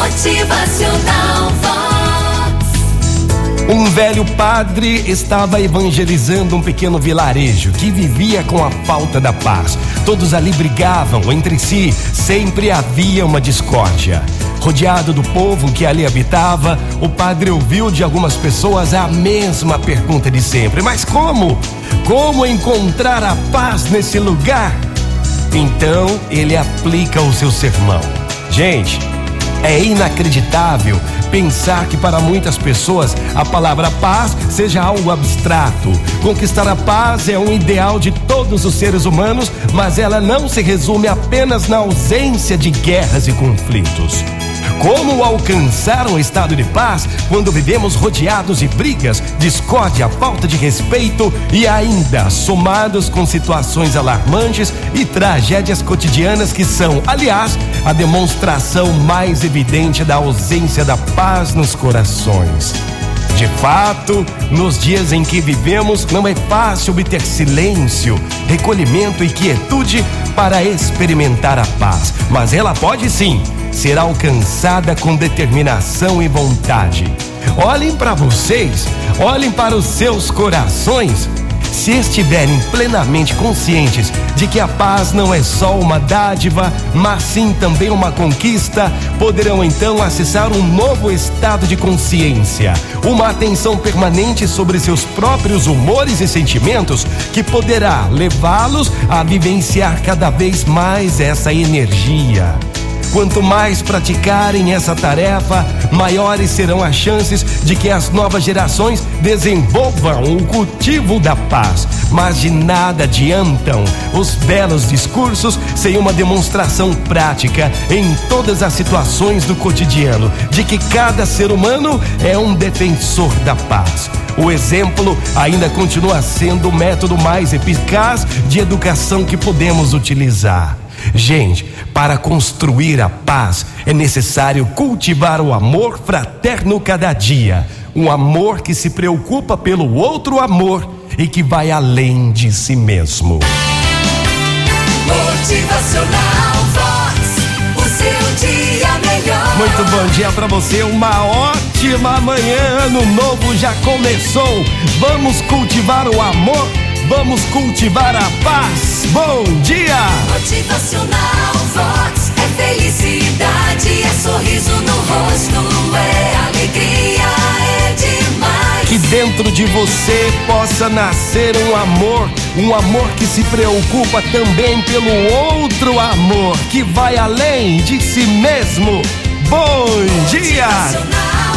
Motivacional Vox. Um velho padre estava evangelizando um pequeno vilarejo que vivia com a falta da paz. Todos ali brigavam entre si, sempre havia uma discórdia. Rodeado do povo que ali habitava, o padre ouviu de algumas pessoas a mesma pergunta de sempre: Mas como? Como encontrar a paz nesse lugar? Então ele aplica o seu sermão. Gente, é inacreditável pensar que para muitas pessoas a palavra paz seja algo abstrato. Conquistar a paz é um ideal de todos os seres humanos, mas ela não se resume apenas na ausência de guerras e conflitos. Como alcançar um estado de paz quando vivemos rodeados de brigas, discórdia, falta de respeito e ainda somados com situações alarmantes e tragédias cotidianas que são, aliás, a demonstração mais evidente da ausência da paz nos corações. De fato, nos dias em que vivemos, não é fácil obter silêncio, recolhimento e quietude para experimentar a paz, mas ela pode sim será alcançada com determinação e vontade. Olhem para vocês, olhem para os seus corações. Se estiverem plenamente conscientes de que a paz não é só uma dádiva, mas sim também uma conquista, poderão então acessar um novo estado de consciência, uma atenção permanente sobre seus próprios humores e sentimentos que poderá levá-los a vivenciar cada vez mais essa energia. Quanto mais praticarem essa tarefa, maiores serão as chances de que as novas gerações desenvolvam o cultivo da paz. Mas de nada adiantam os belos discursos sem uma demonstração prática em todas as situações do cotidiano de que cada ser humano é um defensor da paz. O exemplo ainda continua sendo o método mais eficaz de educação que podemos utilizar. Gente, para construir a paz é necessário cultivar o amor fraterno cada dia. Um amor que se preocupa pelo outro amor e que vai além de si mesmo. Motivacional Vox. O seu dia melhor. Muito bom dia para você, uma ótima manhã. Ano novo já começou. Vamos cultivar o amor, vamos cultivar a paz. Bom dia! Motivacional Vox. É felicidade, é sorriso no rosto, é alegria, é demais. Que dentro de você possa nascer um amor, um amor que se preocupa também pelo outro amor, que vai além de si mesmo. Bom dia!